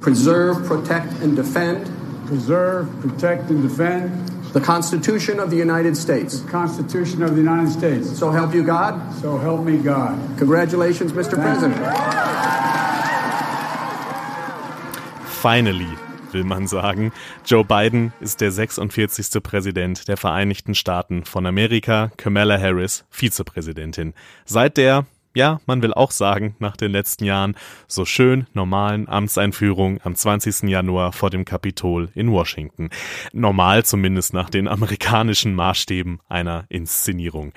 preserve, protect and defend preserve, protect and defend the Constitution of the United States. the Constitution of the United States. So help you God. So help me God. Congratulations, Mr. President. Finally, will man sagen. Joe Biden ist der 46. Präsident der Vereinigten Staaten von Amerika, Kamala Harris Vizepräsidentin. Seit der ja, man will auch sagen, nach den letzten Jahren so schön normalen Amtseinführung am 20. Januar vor dem Kapitol in Washington. Normal zumindest nach den amerikanischen Maßstäben einer Inszenierung.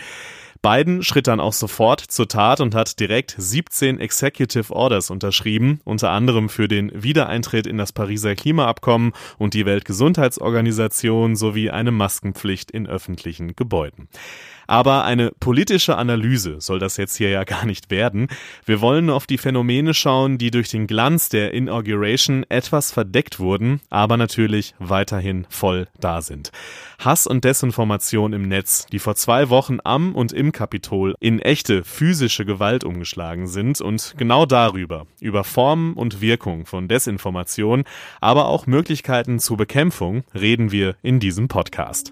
Biden schritt dann auch sofort zur Tat und hat direkt 17 Executive Orders unterschrieben, unter anderem für den Wiedereintritt in das Pariser Klimaabkommen und die Weltgesundheitsorganisation sowie eine Maskenpflicht in öffentlichen Gebäuden. Aber eine politische Analyse soll das jetzt hier ja gar nicht werden. Wir wollen auf die Phänomene schauen, die durch den Glanz der Inauguration etwas verdeckt wurden, aber natürlich weiterhin voll da sind. Hass und Desinformation im Netz, die vor zwei Wochen am und im Kapitol in echte physische Gewalt umgeschlagen sind und genau darüber, über Formen und Wirkung von Desinformation, aber auch Möglichkeiten zur Bekämpfung, reden wir in diesem Podcast.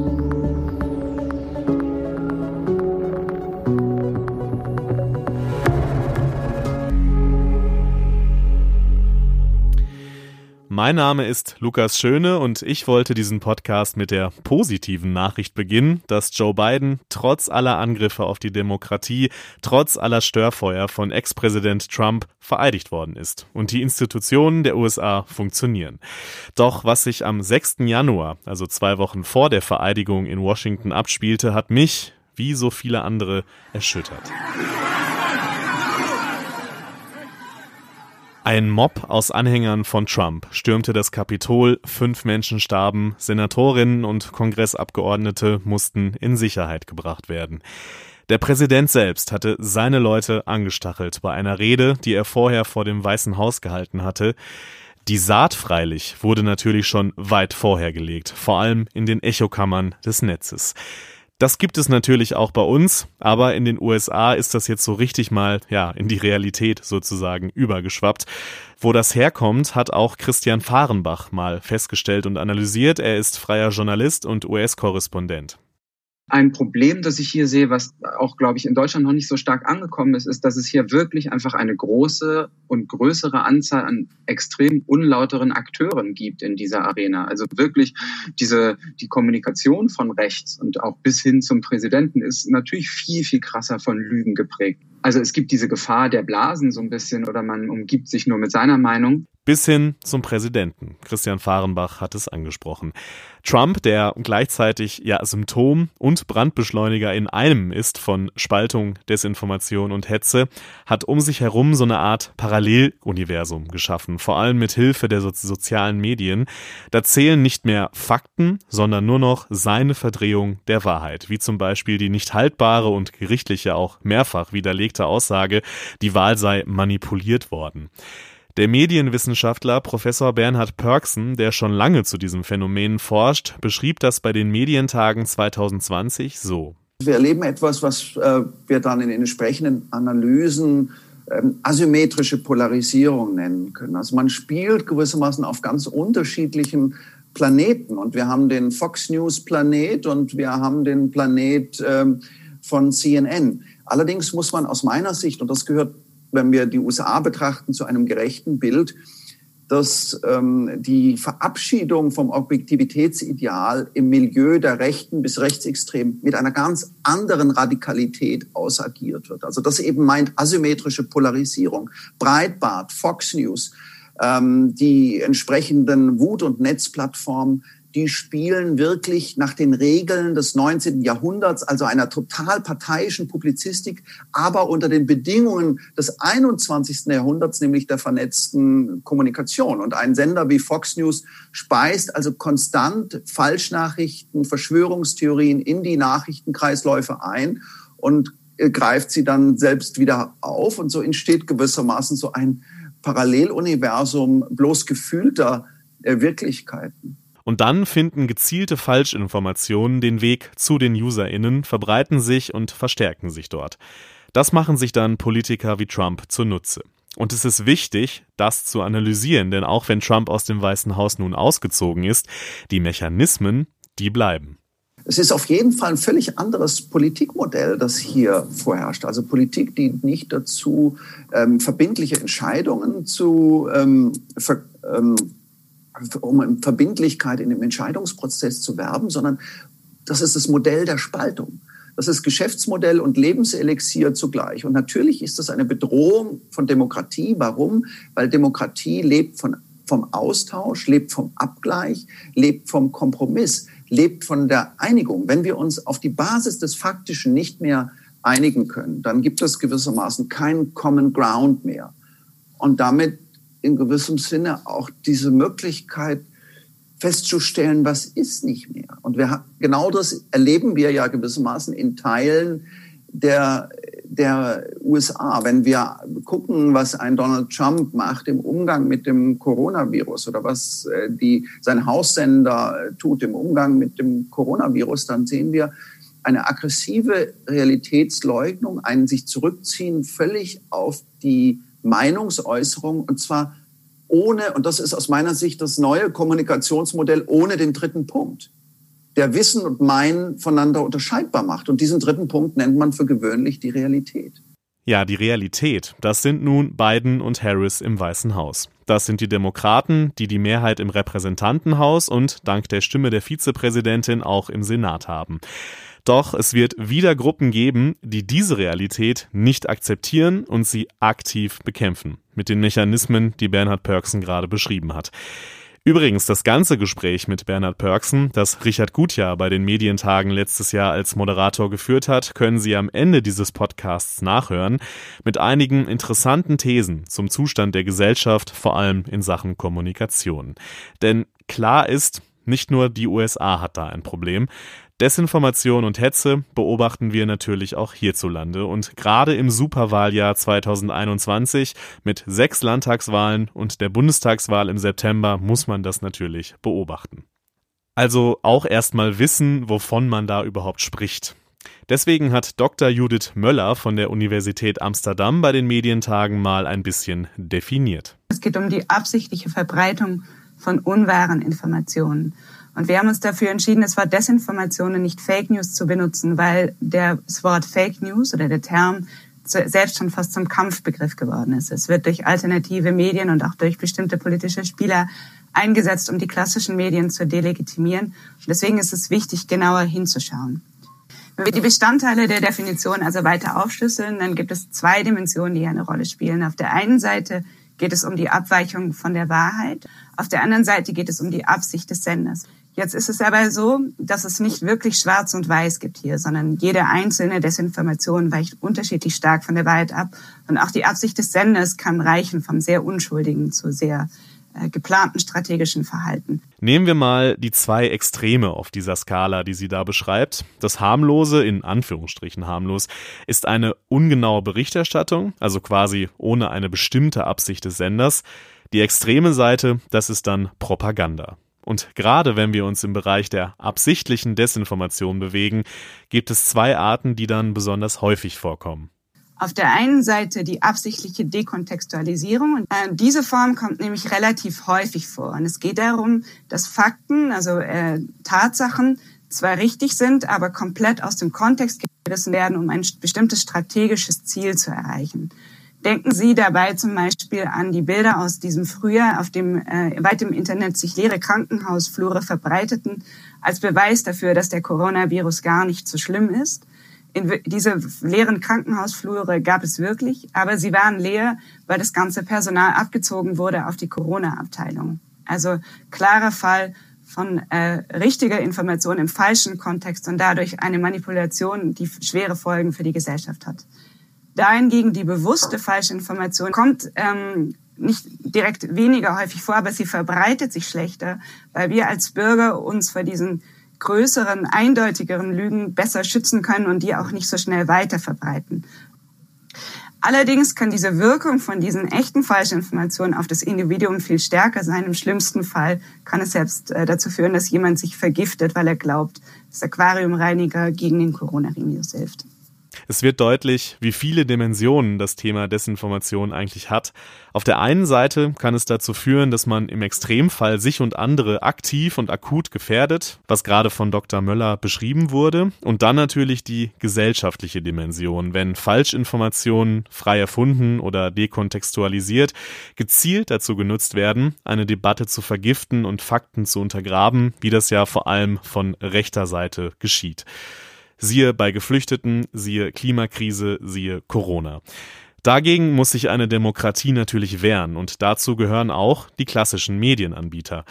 Mein Name ist Lukas Schöne und ich wollte diesen Podcast mit der positiven Nachricht beginnen, dass Joe Biden trotz aller Angriffe auf die Demokratie, trotz aller Störfeuer von Ex-Präsident Trump vereidigt worden ist und die Institutionen der USA funktionieren. Doch was sich am 6. Januar, also zwei Wochen vor der Vereidigung in Washington abspielte, hat mich, wie so viele andere, erschüttert. Ein Mob aus Anhängern von Trump stürmte das Kapitol, fünf Menschen starben, Senatorinnen und Kongressabgeordnete mussten in Sicherheit gebracht werden. Der Präsident selbst hatte seine Leute angestachelt bei einer Rede, die er vorher vor dem Weißen Haus gehalten hatte. Die Saat freilich wurde natürlich schon weit vorher gelegt, vor allem in den Echokammern des Netzes. Das gibt es natürlich auch bei uns, aber in den USA ist das jetzt so richtig mal, ja, in die Realität sozusagen übergeschwappt. Wo das herkommt, hat auch Christian Fahrenbach mal festgestellt und analysiert. Er ist freier Journalist und US-Korrespondent. Ein Problem, das ich hier sehe, was auch, glaube ich, in Deutschland noch nicht so stark angekommen ist, ist, dass es hier wirklich einfach eine große und größere Anzahl an extrem unlauteren Akteuren gibt in dieser Arena. Also wirklich diese, die Kommunikation von rechts und auch bis hin zum Präsidenten ist natürlich viel, viel krasser von Lügen geprägt. Also es gibt diese Gefahr der Blasen so ein bisschen oder man umgibt sich nur mit seiner Meinung bis hin zum Präsidenten. Christian Fahrenbach hat es angesprochen. Trump, der gleichzeitig ja Symptom und Brandbeschleuniger in einem ist von Spaltung, Desinformation und Hetze, hat um sich herum so eine Art Paralleluniversum geschaffen, vor allem mit Hilfe der so sozialen Medien. Da zählen nicht mehr Fakten, sondern nur noch seine Verdrehung der Wahrheit, wie zum Beispiel die nicht haltbare und gerichtliche auch mehrfach widerlegte Aussage, die Wahl sei manipuliert worden. Der Medienwissenschaftler Professor Bernhard Pörksen, der schon lange zu diesem Phänomen forscht, beschrieb das bei den Medientagen 2020 so. Wir erleben etwas, was äh, wir dann in den entsprechenden Analysen ähm, asymmetrische Polarisierung nennen können. Also man spielt gewissermaßen auf ganz unterschiedlichen Planeten und wir haben den Fox News Planet und wir haben den Planet ähm, von CNN. Allerdings muss man aus meiner Sicht, und das gehört wenn wir die USA betrachten, zu einem gerechten Bild, dass ähm, die Verabschiedung vom Objektivitätsideal im Milieu der Rechten bis Rechtsextremen mit einer ganz anderen Radikalität ausagiert wird. Also das eben meint asymmetrische Polarisierung. Breitbart, Fox News, ähm, die entsprechenden Wut- und Netzplattformen die spielen wirklich nach den Regeln des 19. Jahrhunderts, also einer total parteiischen Publizistik, aber unter den Bedingungen des 21. Jahrhunderts, nämlich der vernetzten Kommunikation. Und ein Sender wie Fox News speist also konstant Falschnachrichten, Verschwörungstheorien in die Nachrichtenkreisläufe ein und äh, greift sie dann selbst wieder auf. Und so entsteht gewissermaßen so ein Paralleluniversum bloß gefühlter äh, Wirklichkeiten. Und dann finden gezielte Falschinformationen den Weg zu den UserInnen, verbreiten sich und verstärken sich dort. Das machen sich dann Politiker wie Trump zunutze. Und es ist wichtig, das zu analysieren, denn auch wenn Trump aus dem Weißen Haus nun ausgezogen ist, die Mechanismen, die bleiben. Es ist auf jeden Fall ein völlig anderes Politikmodell, das hier vorherrscht. Also Politik dient nicht dazu, ähm, verbindliche Entscheidungen zu ähm, ver, ähm, um Verbindlichkeit in dem Entscheidungsprozess zu werben, sondern das ist das Modell der Spaltung. Das ist Geschäftsmodell und Lebenselixier zugleich. Und natürlich ist das eine Bedrohung von Demokratie. Warum? Weil Demokratie lebt von, vom Austausch, lebt vom Abgleich, lebt vom Kompromiss, lebt von der Einigung. Wenn wir uns auf die Basis des Faktischen nicht mehr einigen können, dann gibt es gewissermaßen keinen Common Ground mehr. Und damit in gewissem Sinne auch diese Möglichkeit festzustellen, was ist nicht mehr. Und wir, genau das erleben wir ja gewissermaßen in Teilen der, der USA. Wenn wir gucken, was ein Donald Trump macht im Umgang mit dem Coronavirus oder was äh, die, sein Haussender tut im Umgang mit dem Coronavirus, dann sehen wir eine aggressive Realitätsleugnung, ein sich zurückziehen völlig auf die Meinungsäußerung und zwar ohne, und das ist aus meiner Sicht das neue Kommunikationsmodell, ohne den dritten Punkt, der Wissen und Meinen voneinander unterscheidbar macht. Und diesen dritten Punkt nennt man für gewöhnlich die Realität. Ja, die Realität, das sind nun Biden und Harris im Weißen Haus. Das sind die Demokraten, die die Mehrheit im Repräsentantenhaus und dank der Stimme der Vizepräsidentin auch im Senat haben. Doch es wird wieder Gruppen geben, die diese Realität nicht akzeptieren und sie aktiv bekämpfen. Mit den Mechanismen, die Bernhard Pörksen gerade beschrieben hat. Übrigens, das ganze Gespräch mit Bernhard Pörksen, das Richard Gutjahr bei den Medientagen letztes Jahr als Moderator geführt hat, können Sie am Ende dieses Podcasts nachhören, mit einigen interessanten Thesen zum Zustand der Gesellschaft, vor allem in Sachen Kommunikation. Denn klar ist, nicht nur die USA hat da ein Problem. Desinformation und Hetze beobachten wir natürlich auch hierzulande und gerade im Superwahljahr 2021 mit sechs Landtagswahlen und der Bundestagswahl im September muss man das natürlich beobachten. Also auch erstmal wissen, wovon man da überhaupt spricht. Deswegen hat Dr. Judith Möller von der Universität Amsterdam bei den Medientagen mal ein bisschen definiert. Es geht um die absichtliche Verbreitung von unwahren Informationen. Und wir haben uns dafür entschieden, das Wort Desinformation und nicht Fake News zu benutzen, weil das Wort Fake News oder der Term selbst schon fast zum Kampfbegriff geworden ist. Es wird durch alternative Medien und auch durch bestimmte politische Spieler eingesetzt, um die klassischen Medien zu delegitimieren. Und deswegen ist es wichtig, genauer hinzuschauen. Wenn wir die Bestandteile der Definition also weiter aufschlüsseln, dann gibt es zwei Dimensionen, die eine Rolle spielen. Auf der einen Seite geht es um die Abweichung von der Wahrheit. Auf der anderen Seite geht es um die Absicht des Senders. Jetzt ist es aber so, dass es nicht wirklich schwarz und weiß gibt hier, sondern jede einzelne Desinformation weicht unterschiedlich stark von der Wahrheit ab. Und auch die Absicht des Senders kann reichen vom sehr unschuldigen zu sehr geplanten strategischen Verhalten. Nehmen wir mal die zwei Extreme auf dieser Skala, die sie da beschreibt. Das harmlose, in Anführungsstrichen harmlos, ist eine ungenaue Berichterstattung, also quasi ohne eine bestimmte Absicht des Senders. Die extreme Seite, das ist dann Propaganda. Und gerade wenn wir uns im Bereich der absichtlichen Desinformation bewegen, gibt es zwei Arten, die dann besonders häufig vorkommen. Auf der einen Seite die absichtliche Dekontextualisierung. Äh, diese Form kommt nämlich relativ häufig vor. Und es geht darum, dass Fakten, also äh, Tatsachen, zwar richtig sind, aber komplett aus dem Kontext gerissen werden, um ein bestimmtes strategisches Ziel zu erreichen. Denken Sie dabei zum Beispiel an die Bilder aus diesem Frühjahr, auf dem äh, weit im Internet sich leere Krankenhausflure verbreiteten, als Beweis dafür, dass der Coronavirus gar nicht so schlimm ist. In diese leeren Krankenhausflure gab es wirklich, aber sie waren leer, weil das ganze Personal abgezogen wurde auf die Corona-Abteilung. Also klarer Fall von äh, richtiger Information im falschen Kontext und dadurch eine Manipulation, die schwere Folgen für die Gesellschaft hat. Dahingegen die bewusste Falschinformation kommt ähm, nicht direkt weniger häufig vor, aber sie verbreitet sich schlechter, weil wir als Bürger uns vor diesen größeren, eindeutigeren Lügen besser schützen können und die auch nicht so schnell weiter verbreiten. Allerdings kann diese Wirkung von diesen echten Falschinformationen auf das Individuum viel stärker sein. Im schlimmsten Fall kann es selbst äh, dazu führen, dass jemand sich vergiftet, weil er glaubt, dass Aquariumreiniger gegen den Coronavirus hilft. Es wird deutlich, wie viele Dimensionen das Thema Desinformation eigentlich hat. Auf der einen Seite kann es dazu führen, dass man im Extremfall sich und andere aktiv und akut gefährdet, was gerade von Dr. Möller beschrieben wurde. Und dann natürlich die gesellschaftliche Dimension, wenn Falschinformationen frei erfunden oder dekontextualisiert gezielt dazu genutzt werden, eine Debatte zu vergiften und Fakten zu untergraben, wie das ja vor allem von rechter Seite geschieht. Siehe bei Geflüchteten, siehe Klimakrise, siehe Corona. Dagegen muss sich eine Demokratie natürlich wehren und dazu gehören auch die klassischen Medienanbieter.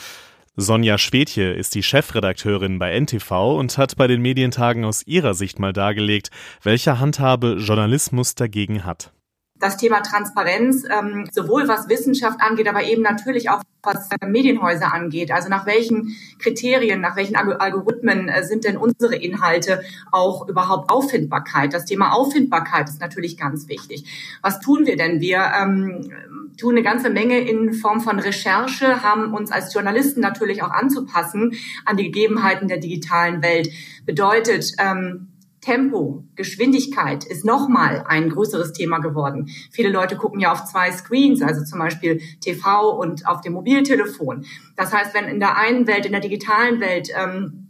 Sonja Schwedje ist die Chefredakteurin bei NTV und hat bei den Medientagen aus ihrer Sicht mal dargelegt, welche Handhabe Journalismus dagegen hat das Thema Transparenz, ähm, sowohl was Wissenschaft angeht, aber eben natürlich auch was äh, Medienhäuser angeht. Also nach welchen Kriterien, nach welchen Algorithmen äh, sind denn unsere Inhalte auch überhaupt Auffindbarkeit? Das Thema Auffindbarkeit ist natürlich ganz wichtig. Was tun wir denn? Wir ähm, tun eine ganze Menge in Form von Recherche, haben uns als Journalisten natürlich auch anzupassen an die Gegebenheiten der digitalen Welt. Bedeutet, ähm, Tempo, Geschwindigkeit ist nochmal ein größeres Thema geworden. Viele Leute gucken ja auf zwei Screens, also zum Beispiel TV und auf dem Mobiltelefon. Das heißt, wenn in der einen Welt, in der digitalen Welt, ähm,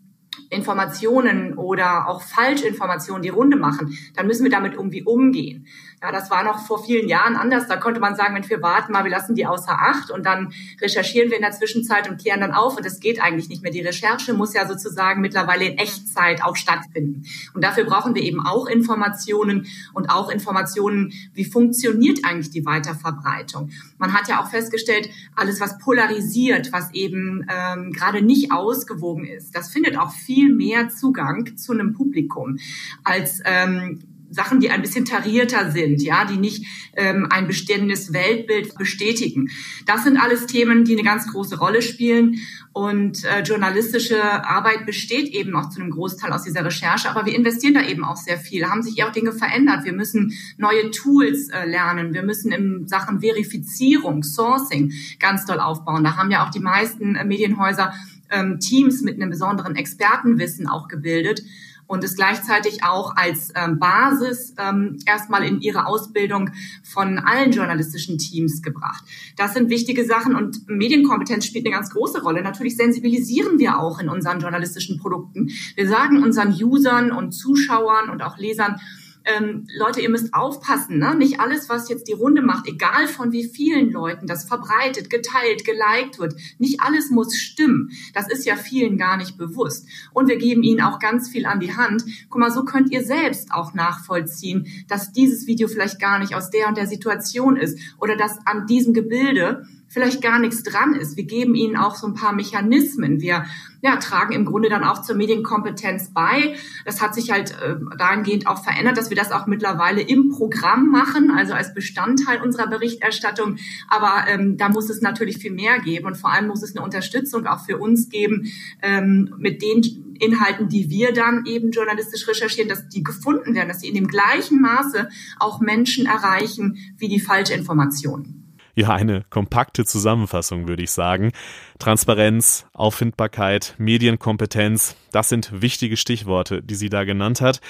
Informationen oder auch Falschinformationen die Runde machen, dann müssen wir damit irgendwie umgehen. Ja, das war noch vor vielen Jahren anders. Da konnte man sagen, wenn wir warten mal, wir lassen die außer Acht und dann recherchieren wir in der Zwischenzeit und klären dann auf. Und das geht eigentlich nicht mehr. Die Recherche muss ja sozusagen mittlerweile in Echtzeit auch stattfinden. Und dafür brauchen wir eben auch Informationen und auch Informationen, wie funktioniert eigentlich die Weiterverbreitung. Man hat ja auch festgestellt, alles, was polarisiert, was eben ähm, gerade nicht ausgewogen ist, das findet auch viel mehr Zugang zu einem Publikum als ähm, Sachen, die ein bisschen tarierter sind, ja, die nicht ähm, ein bestehendes Weltbild bestätigen. Das sind alles Themen, die eine ganz große Rolle spielen. Und äh, journalistische Arbeit besteht eben auch zu einem Großteil aus dieser Recherche. Aber wir investieren da eben auch sehr viel. Haben sich auch Dinge verändert. Wir müssen neue Tools äh, lernen. Wir müssen in Sachen Verifizierung, Sourcing ganz doll aufbauen. Da haben ja auch die meisten äh, Medienhäuser ähm, Teams mit einem besonderen Expertenwissen auch gebildet und es gleichzeitig auch als ähm, Basis ähm, erstmal in ihre Ausbildung von allen journalistischen Teams gebracht. Das sind wichtige Sachen und Medienkompetenz spielt eine ganz große Rolle. Natürlich sensibilisieren wir auch in unseren journalistischen Produkten. Wir sagen unseren Usern und Zuschauern und auch Lesern, ähm, Leute, ihr müsst aufpassen, ne? nicht alles, was jetzt die Runde macht, egal von wie vielen Leuten das verbreitet, geteilt, geliked wird, nicht alles muss stimmen. Das ist ja vielen gar nicht bewusst. Und wir geben ihnen auch ganz viel an die Hand. Guck mal, so könnt ihr selbst auch nachvollziehen, dass dieses Video vielleicht gar nicht aus der und der Situation ist oder dass an diesem Gebilde vielleicht gar nichts dran ist. Wir geben ihnen auch so ein paar Mechanismen. Wir ja, tragen im Grunde dann auch zur Medienkompetenz bei. Das hat sich halt äh, dahingehend auch verändert, dass wir das auch mittlerweile im Programm machen, also als Bestandteil unserer Berichterstattung. Aber ähm, da muss es natürlich viel mehr geben und vor allem muss es eine Unterstützung auch für uns geben ähm, mit den Inhalten, die wir dann eben journalistisch recherchieren, dass die gefunden werden, dass sie in dem gleichen Maße auch Menschen erreichen wie die Falschinformationen. Ja, eine kompakte Zusammenfassung, würde ich sagen. Transparenz, Auffindbarkeit, Medienkompetenz, das sind wichtige Stichworte, die sie da genannt hat.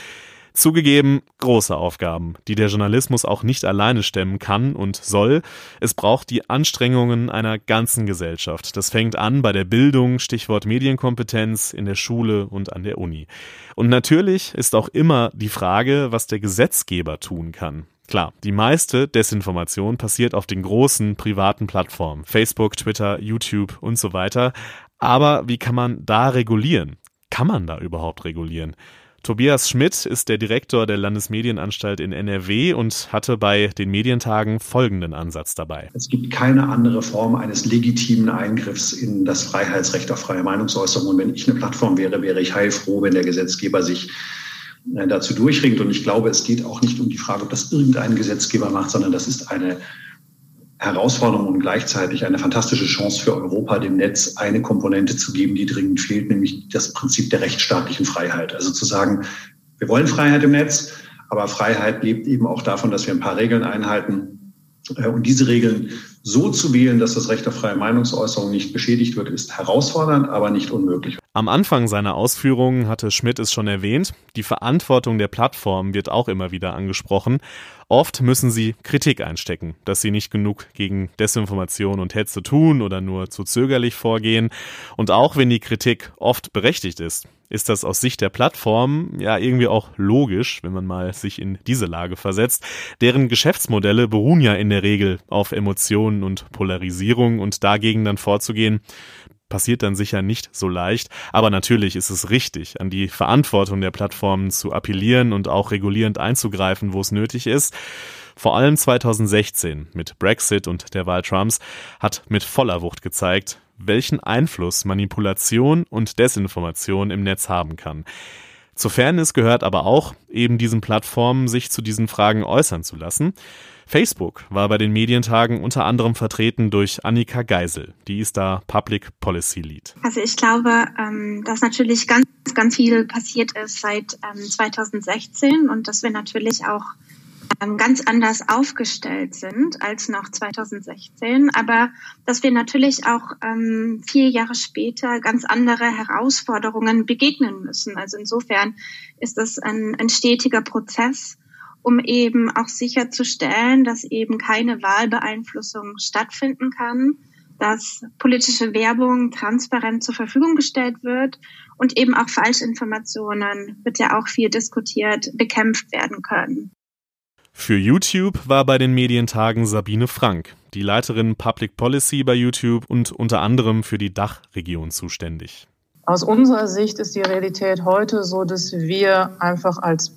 Zugegeben, große Aufgaben, die der Journalismus auch nicht alleine stemmen kann und soll. Es braucht die Anstrengungen einer ganzen Gesellschaft. Das fängt an bei der Bildung, Stichwort Medienkompetenz, in der Schule und an der Uni. Und natürlich ist auch immer die Frage, was der Gesetzgeber tun kann. Klar, die meiste Desinformation passiert auf den großen privaten Plattformen, Facebook, Twitter, YouTube und so weiter. Aber wie kann man da regulieren? Kann man da überhaupt regulieren? Tobias Schmidt ist der Direktor der Landesmedienanstalt in NRW und hatte bei den Medientagen folgenden Ansatz dabei. Es gibt keine andere Form eines legitimen Eingriffs in das Freiheitsrecht auf freie Meinungsäußerung. Und wenn ich eine Plattform wäre, wäre ich heilfroh, wenn der Gesetzgeber sich dazu durchringt. Und ich glaube, es geht auch nicht um die Frage, ob das irgendein Gesetzgeber macht, sondern das ist eine Herausforderung und gleichzeitig eine fantastische Chance für Europa, dem Netz eine Komponente zu geben, die dringend fehlt, nämlich das Prinzip der rechtsstaatlichen Freiheit. Also zu sagen, wir wollen Freiheit im Netz, Aber Freiheit lebt eben auch davon, dass wir ein paar Regeln einhalten. Äh, und diese Regeln so zu wählen, dass das Recht auf freie Meinungsäußerung nicht beschädigt wird, ist herausfordernd, aber nicht unmöglich. Am Anfang seiner Ausführungen hatte Schmidt es schon erwähnt, die Verantwortung der Plattform wird auch immer wieder angesprochen. Oft müssen sie Kritik einstecken, dass sie nicht genug gegen Desinformation und Hetze tun oder nur zu zögerlich vorgehen. Und auch wenn die Kritik oft berechtigt ist, ist das aus Sicht der Plattform ja irgendwie auch logisch, wenn man mal sich in diese Lage versetzt. Deren Geschäftsmodelle beruhen ja in der Regel auf Emotionen und Polarisierung und dagegen dann vorzugehen, passiert dann sicher nicht so leicht. Aber natürlich ist es richtig, an die Verantwortung der Plattformen zu appellieren und auch regulierend einzugreifen, wo es nötig ist. Vor allem 2016 mit Brexit und der Wahl Trumps hat mit voller Wucht gezeigt, welchen Einfluss Manipulation und Desinformation im Netz haben kann. Zur Fairness gehört aber auch, eben diesen Plattformen sich zu diesen Fragen äußern zu lassen. Facebook war bei den Medientagen unter anderem vertreten durch Annika Geisel. Die ist da Public Policy Lead. Also ich glaube, ähm, dass natürlich ganz, ganz viel passiert ist seit 2016 ähm, und dass wir natürlich auch ganz anders aufgestellt sind als noch 2016, aber dass wir natürlich auch vier Jahre später ganz andere Herausforderungen begegnen müssen. Also insofern ist das ein, ein stetiger Prozess um eben auch sicherzustellen, dass eben keine Wahlbeeinflussung stattfinden kann, dass politische Werbung transparent zur Verfügung gestellt wird und eben auch Falschinformationen, wird ja auch viel diskutiert, bekämpft werden können. Für YouTube war bei den Medientagen Sabine Frank, die Leiterin Public Policy bei YouTube und unter anderem für die Dachregion zuständig. Aus unserer Sicht ist die Realität heute so, dass wir einfach als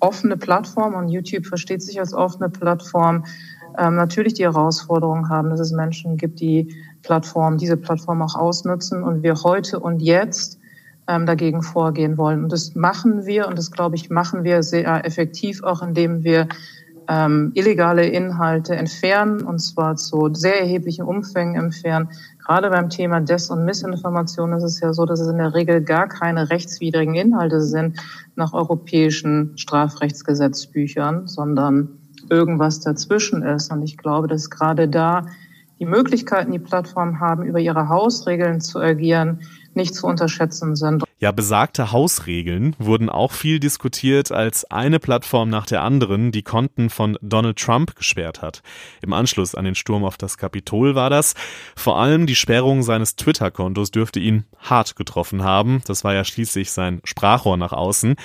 offene Plattform und YouTube versteht sich als offene Plattform, ähm, natürlich die Herausforderung haben, dass es Menschen gibt, die Plattform, diese Plattform auch ausnutzen und wir heute und jetzt ähm, dagegen vorgehen wollen. Und das machen wir und das, glaube ich, machen wir sehr effektiv, auch indem wir ähm, illegale Inhalte entfernen und zwar zu sehr erheblichen Umfängen entfernen. Gerade beim Thema Des- und Missinformation ist es ja so, dass es in der Regel gar keine rechtswidrigen Inhalte sind nach europäischen Strafrechtsgesetzbüchern, sondern irgendwas dazwischen ist. Und ich glaube, dass gerade da die Möglichkeiten, die Plattformen haben, über ihre Hausregeln zu agieren, nicht zu unterschätzen sind. Ja, besagte Hausregeln wurden auch viel diskutiert, als eine Plattform nach der anderen die Konten von Donald Trump gesperrt hat. Im Anschluss an den Sturm auf das Kapitol war das. Vor allem die Sperrung seines Twitter-Kontos dürfte ihn hart getroffen haben. Das war ja schließlich sein Sprachrohr nach außen.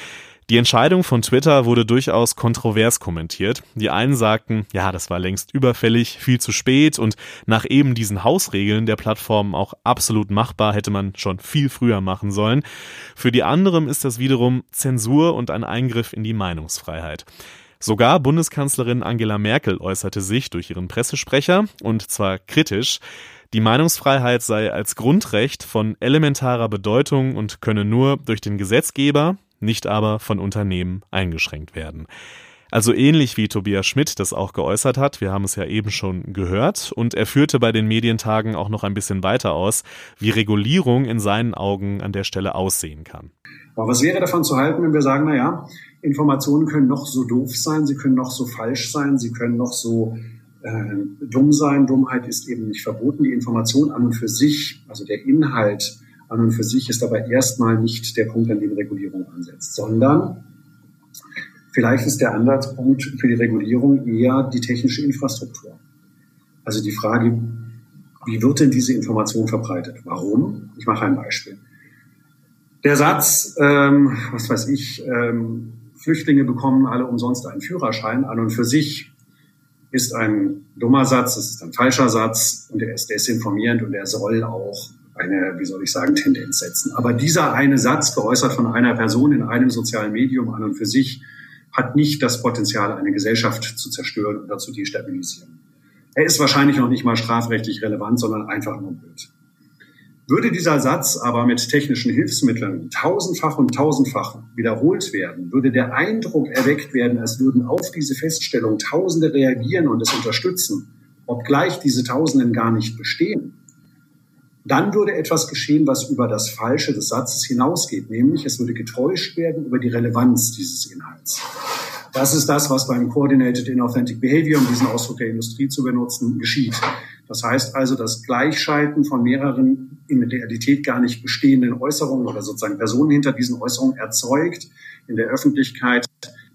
Die Entscheidung von Twitter wurde durchaus kontrovers kommentiert. Die einen sagten, ja, das war längst überfällig, viel zu spät und nach eben diesen Hausregeln der Plattform auch absolut machbar, hätte man schon viel früher machen sollen. Für die anderen ist das wiederum Zensur und ein Eingriff in die Meinungsfreiheit. Sogar Bundeskanzlerin Angela Merkel äußerte sich durch ihren Pressesprecher, und zwar kritisch, die Meinungsfreiheit sei als Grundrecht von elementarer Bedeutung und könne nur durch den Gesetzgeber, nicht aber von Unternehmen eingeschränkt werden. Also ähnlich wie Tobias Schmidt das auch geäußert hat, wir haben es ja eben schon gehört, und er führte bei den Medientagen auch noch ein bisschen weiter aus, wie Regulierung in seinen Augen an der Stelle aussehen kann. Aber was wäre davon zu halten, wenn wir sagen, na ja, Informationen können noch so doof sein, sie können noch so falsch sein, sie können noch so äh, dumm sein. Dummheit ist eben nicht verboten. Die Information an und für sich, also der Inhalt, an und für sich ist aber erstmal nicht der Punkt, an dem Regulierung ansetzt, sondern vielleicht ist der Ansatzpunkt für die Regulierung eher die technische Infrastruktur. Also die Frage, wie wird denn diese Information verbreitet? Warum? Ich mache ein Beispiel. Der Satz, ähm, was weiß ich, ähm, Flüchtlinge bekommen alle umsonst einen Führerschein an und für sich ist ein dummer Satz, es ist ein falscher Satz und er ist desinformierend und er soll auch eine, wie soll ich sagen, Tendenz setzen. Aber dieser eine Satz, geäußert von einer Person in einem sozialen Medium an und für sich, hat nicht das Potenzial, eine Gesellschaft zu zerstören oder zu destabilisieren. Er ist wahrscheinlich noch nicht mal strafrechtlich relevant, sondern einfach nur blöd. Würde dieser Satz aber mit technischen Hilfsmitteln tausendfach und tausendfach wiederholt werden, würde der Eindruck erweckt werden, als würden auf diese Feststellung Tausende reagieren und es unterstützen, obgleich diese Tausenden gar nicht bestehen, dann würde etwas geschehen, was über das Falsche des Satzes hinausgeht, nämlich es würde getäuscht werden über die Relevanz dieses Inhalts. Das ist das, was beim Coordinated Inauthentic Behavior, um diesen Ausdruck der Industrie zu benutzen, geschieht. Das heißt also, das Gleichschalten von mehreren in der Realität gar nicht bestehenden Äußerungen oder sozusagen Personen hinter diesen Äußerungen erzeugt in der Öffentlichkeit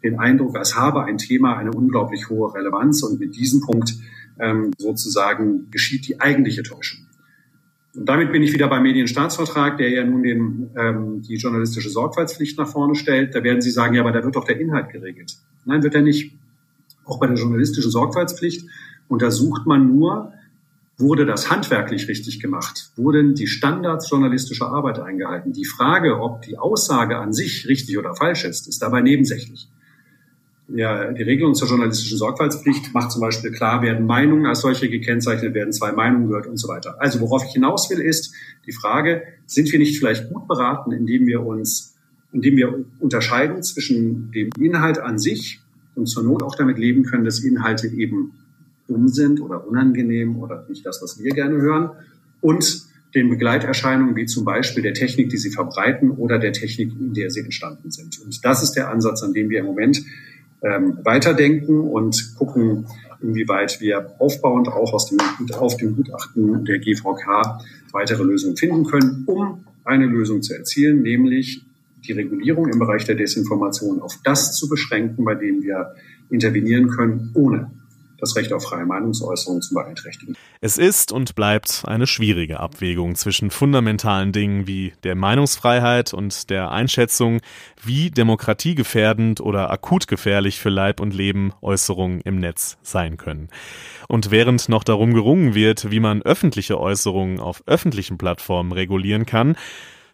den Eindruck, als habe ein Thema eine unglaublich hohe Relevanz und mit diesem Punkt ähm, sozusagen geschieht die eigentliche Täuschung. Und damit bin ich wieder beim Medienstaatsvertrag, der ja nun den, ähm, die journalistische Sorgfaltspflicht nach vorne stellt. Da werden Sie sagen, ja, aber da wird doch der Inhalt geregelt. Nein, wird er nicht. Auch bei der journalistischen Sorgfaltspflicht untersucht man nur, wurde das handwerklich richtig gemacht? Wurden die Standards journalistischer Arbeit eingehalten? Die Frage, ob die Aussage an sich richtig oder falsch ist, ist dabei nebensächlich ja, die Regelung zur journalistischen Sorgfaltspflicht macht zum Beispiel klar, werden Meinungen als solche gekennzeichnet, werden zwei Meinungen gehört und so weiter. Also worauf ich hinaus will, ist die Frage, sind wir nicht vielleicht gut beraten, indem wir uns, indem wir unterscheiden zwischen dem Inhalt an sich und zur Not auch damit leben können, dass Inhalte eben dumm sind oder unangenehm oder nicht das, was wir gerne hören und den Begleiterscheinungen wie zum Beispiel der Technik, die sie verbreiten oder der Technik, in der sie entstanden sind. Und das ist der Ansatz, an dem wir im Moment ähm, weiterdenken und gucken, inwieweit wir aufbauend auch aus dem, auf dem Gutachten der GVK weitere Lösungen finden können, um eine Lösung zu erzielen, nämlich die Regulierung im Bereich der Desinformation auf das zu beschränken, bei dem wir intervenieren können, ohne das Recht auf freie Meinungsäußerung zu beeinträchtigen. Es ist und bleibt eine schwierige Abwägung zwischen fundamentalen Dingen wie der Meinungsfreiheit und der Einschätzung, wie demokratiegefährdend oder akut gefährlich für Leib und Leben Äußerungen im Netz sein können. Und während noch darum gerungen wird, wie man öffentliche Äußerungen auf öffentlichen Plattformen regulieren kann,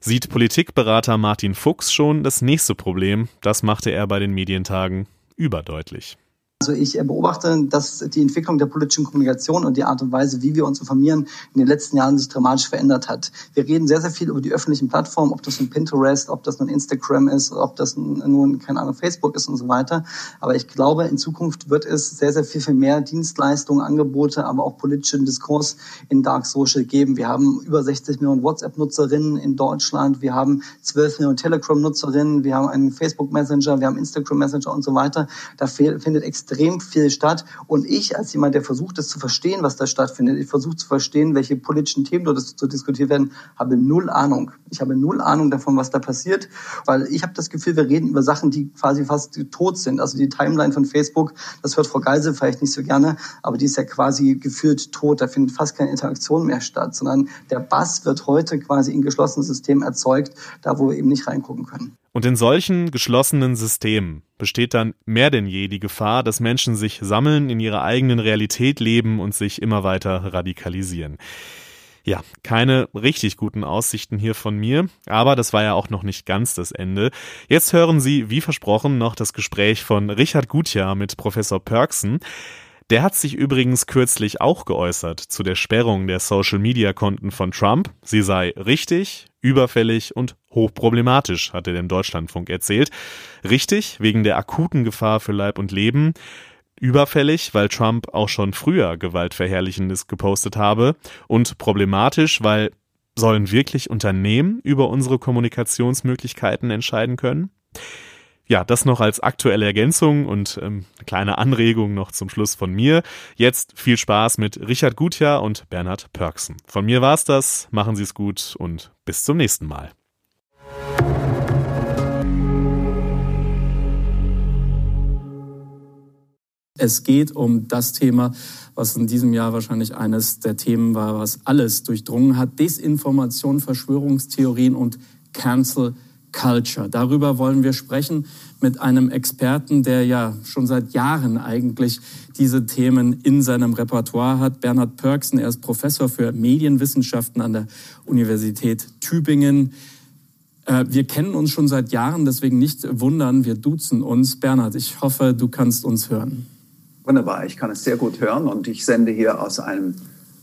sieht Politikberater Martin Fuchs schon das nächste Problem. Das machte er bei den Medientagen überdeutlich. Also ich beobachte, dass die Entwicklung der politischen Kommunikation und die Art und Weise, wie wir uns informieren, in den letzten Jahren sich dramatisch verändert hat. Wir reden sehr, sehr viel über die öffentlichen Plattformen, ob das nun Pinterest, ob das nun Instagram ist, ob das nun, keine Ahnung, Facebook ist und so weiter. Aber ich glaube, in Zukunft wird es sehr, sehr viel, viel mehr Dienstleistungen, Angebote, aber auch politischen Diskurs in Dark Social geben. Wir haben über 60 Millionen WhatsApp-Nutzerinnen in Deutschland. Wir haben 12 Millionen Telegram-Nutzerinnen. Wir haben einen Facebook-Messenger. Wir haben Instagram-Messenger und so weiter. Da findet extrem extrem viel statt. Und ich als jemand, der versucht, es zu verstehen, was da stattfindet, ich versuche zu verstehen, welche politischen Themen dort zu diskutiert werden, habe null Ahnung. Ich habe null Ahnung davon, was da passiert, weil ich habe das Gefühl, wir reden über Sachen, die quasi fast tot sind. Also die Timeline von Facebook, das hört Frau Geisel vielleicht nicht so gerne, aber die ist ja quasi gefühlt tot. Da findet fast keine Interaktion mehr statt, sondern der Bass wird heute quasi in geschlossenen Systemen erzeugt, da wo wir eben nicht reingucken können. Und in solchen geschlossenen Systemen besteht dann mehr denn je die Gefahr, dass Menschen sich sammeln, in ihrer eigenen Realität leben und sich immer weiter radikalisieren. Ja, keine richtig guten Aussichten hier von mir, aber das war ja auch noch nicht ganz das Ende. Jetzt hören Sie, wie versprochen, noch das Gespräch von Richard Gutjahr mit Professor Perksen. Der hat sich übrigens kürzlich auch geäußert zu der Sperrung der Social-Media-Konten von Trump. Sie sei richtig, überfällig und hochproblematisch, hat er dem Deutschlandfunk erzählt. Richtig, wegen der akuten Gefahr für Leib und Leben. Überfällig, weil Trump auch schon früher Gewaltverherrlichendes gepostet habe. Und problematisch, weil sollen wirklich Unternehmen über unsere Kommunikationsmöglichkeiten entscheiden können? Ja, das noch als aktuelle Ergänzung und ähm, kleine Anregung noch zum Schluss von mir. Jetzt viel Spaß mit Richard Gutjahr und Bernhard Pörksen. Von mir war's das. Machen Sie es gut und bis zum nächsten Mal. Es geht um das Thema, was in diesem Jahr wahrscheinlich eines der Themen war, was alles durchdrungen hat. Desinformation, Verschwörungstheorien und Cancel Culture. Darüber wollen wir sprechen mit einem Experten, der ja schon seit Jahren eigentlich diese Themen in seinem Repertoire hat. Bernhard Pörksen, er ist Professor für Medienwissenschaften an der Universität Tübingen. Äh, wir kennen uns schon seit Jahren, deswegen nicht wundern, wir duzen uns. Bernhard, ich hoffe, du kannst uns hören. Wunderbar, ich kann es sehr gut hören und ich sende hier aus einem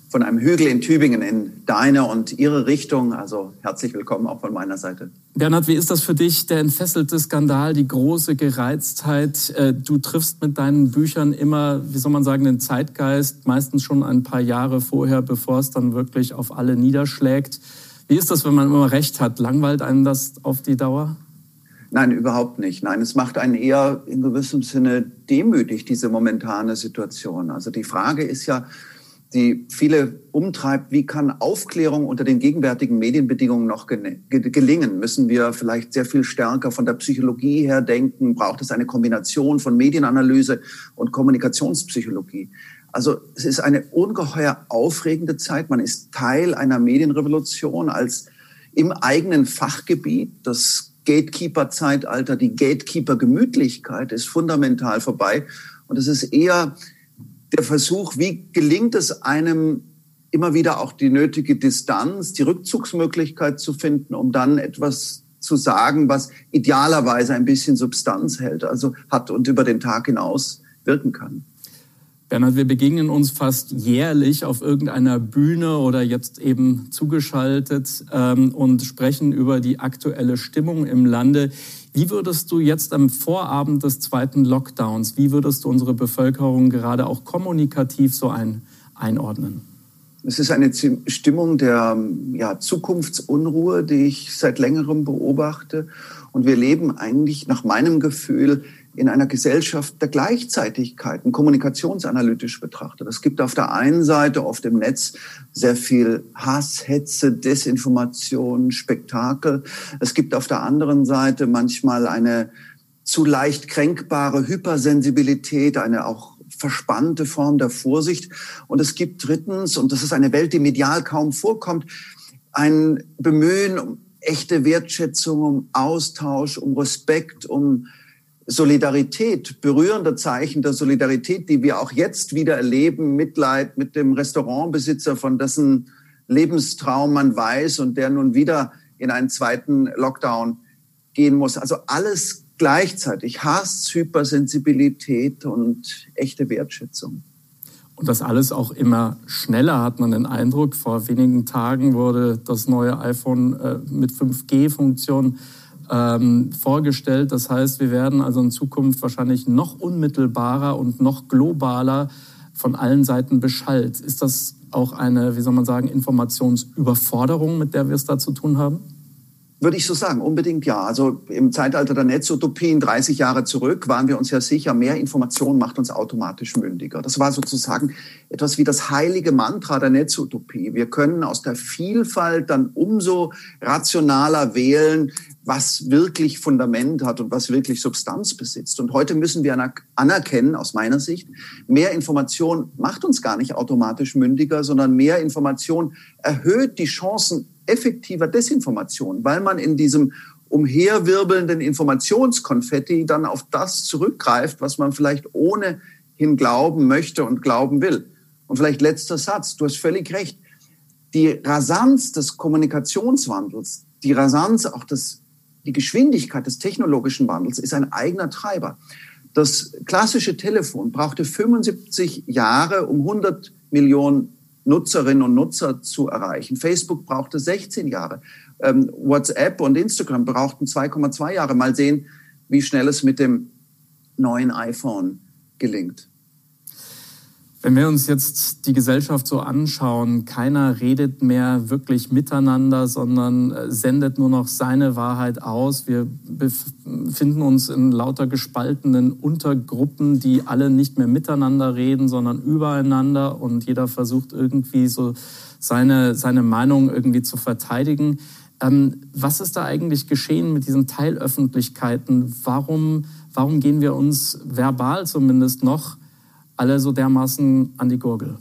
von einem Hügel in Tübingen in deine und ihre Richtung. Also herzlich willkommen auch von meiner Seite. Bernhard, wie ist das für dich, der entfesselte Skandal, die große Gereiztheit? Äh, du triffst mit deinen Büchern immer, wie soll man sagen, den Zeitgeist, meistens schon ein paar Jahre vorher, bevor es dann wirklich auf alle niederschlägt. Wie ist das, wenn man immer recht hat? Langweilt einem das auf die Dauer? Nein, überhaupt nicht. Nein, es macht einen eher in gewissem Sinne demütig, diese momentane Situation. Also die Frage ist ja, die viele umtreibt, wie kann Aufklärung unter den gegenwärtigen Medienbedingungen noch gelingen? Müssen wir vielleicht sehr viel stärker von der Psychologie her denken? Braucht es eine Kombination von Medienanalyse und Kommunikationspsychologie? Also es ist eine ungeheuer aufregende Zeit. Man ist Teil einer Medienrevolution als im eigenen Fachgebiet. Das Gatekeeper-Zeitalter, die Gatekeeper-Gemütlichkeit ist fundamental vorbei. Und es ist eher der Versuch, wie gelingt es einem immer wieder auch die nötige Distanz, die Rückzugsmöglichkeit zu finden, um dann etwas zu sagen, was idealerweise ein bisschen Substanz hält, also hat und über den Tag hinaus wirken kann. Bernhard, wir begegnen uns fast jährlich auf irgendeiner Bühne oder jetzt eben zugeschaltet ähm, und sprechen über die aktuelle Stimmung im Lande. Wie würdest du jetzt am Vorabend des zweiten Lockdowns, wie würdest du unsere Bevölkerung gerade auch kommunikativ so ein, einordnen? Es ist eine Stimmung der ja, Zukunftsunruhe, die ich seit längerem beobachte. Und wir leben eigentlich nach meinem Gefühl in einer Gesellschaft der Gleichzeitigkeiten, kommunikationsanalytisch betrachtet. Es gibt auf der einen Seite oft im Netz sehr viel Hass, Hetze, Desinformation, Spektakel. Es gibt auf der anderen Seite manchmal eine zu leicht kränkbare Hypersensibilität, eine auch verspannte Form der Vorsicht. Und es gibt drittens, und das ist eine Welt, die medial kaum vorkommt, ein Bemühen um echte Wertschätzung, um Austausch, um Respekt, um Solidarität, berührende Zeichen der Solidarität, die wir auch jetzt wieder erleben, Mitleid mit dem Restaurantbesitzer, von dessen Lebenstraum man weiß und der nun wieder in einen zweiten Lockdown gehen muss. Also alles gleichzeitig. Hass, Hypersensibilität und echte Wertschätzung. Und das alles auch immer schneller, hat man den Eindruck. Vor wenigen Tagen wurde das neue iPhone äh, mit 5G-Funktion ähm, vorgestellt. Das heißt, wir werden also in Zukunft wahrscheinlich noch unmittelbarer und noch globaler von allen Seiten beschallt. Ist das auch eine, wie soll man sagen, Informationsüberforderung, mit der wir es da zu tun haben? Würde ich so sagen, unbedingt ja. Also im Zeitalter der Netzutopien 30 Jahre zurück waren wir uns ja sicher, mehr Information macht uns automatisch mündiger. Das war sozusagen etwas wie das heilige Mantra der Netzutopie. Wir können aus der Vielfalt dann umso rationaler wählen, was wirklich Fundament hat und was wirklich Substanz besitzt. Und heute müssen wir anerkennen, aus meiner Sicht, mehr Information macht uns gar nicht automatisch mündiger, sondern mehr Information erhöht die Chancen effektiver Desinformation, weil man in diesem umherwirbelnden Informationskonfetti dann auf das zurückgreift, was man vielleicht ohnehin glauben möchte und glauben will. Und vielleicht letzter Satz, du hast völlig recht. Die Rasanz des Kommunikationswandels, die Rasanz auch des die Geschwindigkeit des technologischen Wandels ist ein eigener Treiber. Das klassische Telefon brauchte 75 Jahre, um 100 Millionen Nutzerinnen und Nutzer zu erreichen. Facebook brauchte 16 Jahre. Ähm, WhatsApp und Instagram brauchten 2,2 Jahre. Mal sehen, wie schnell es mit dem neuen iPhone gelingt. Wenn wir uns jetzt die Gesellschaft so anschauen, keiner redet mehr wirklich miteinander, sondern äh, sendet nur noch seine Wahrheit aus. Wir befinden uns in lauter gespaltenen Untergruppen, die alle nicht mehr miteinander reden, sondern übereinander und jeder versucht irgendwie so seine, seine Meinung irgendwie zu verteidigen. Ähm, was ist da eigentlich geschehen mit diesen Teilöffentlichkeiten? Warum, warum gehen wir uns verbal zumindest noch alle so dermaßen an die Gurgel?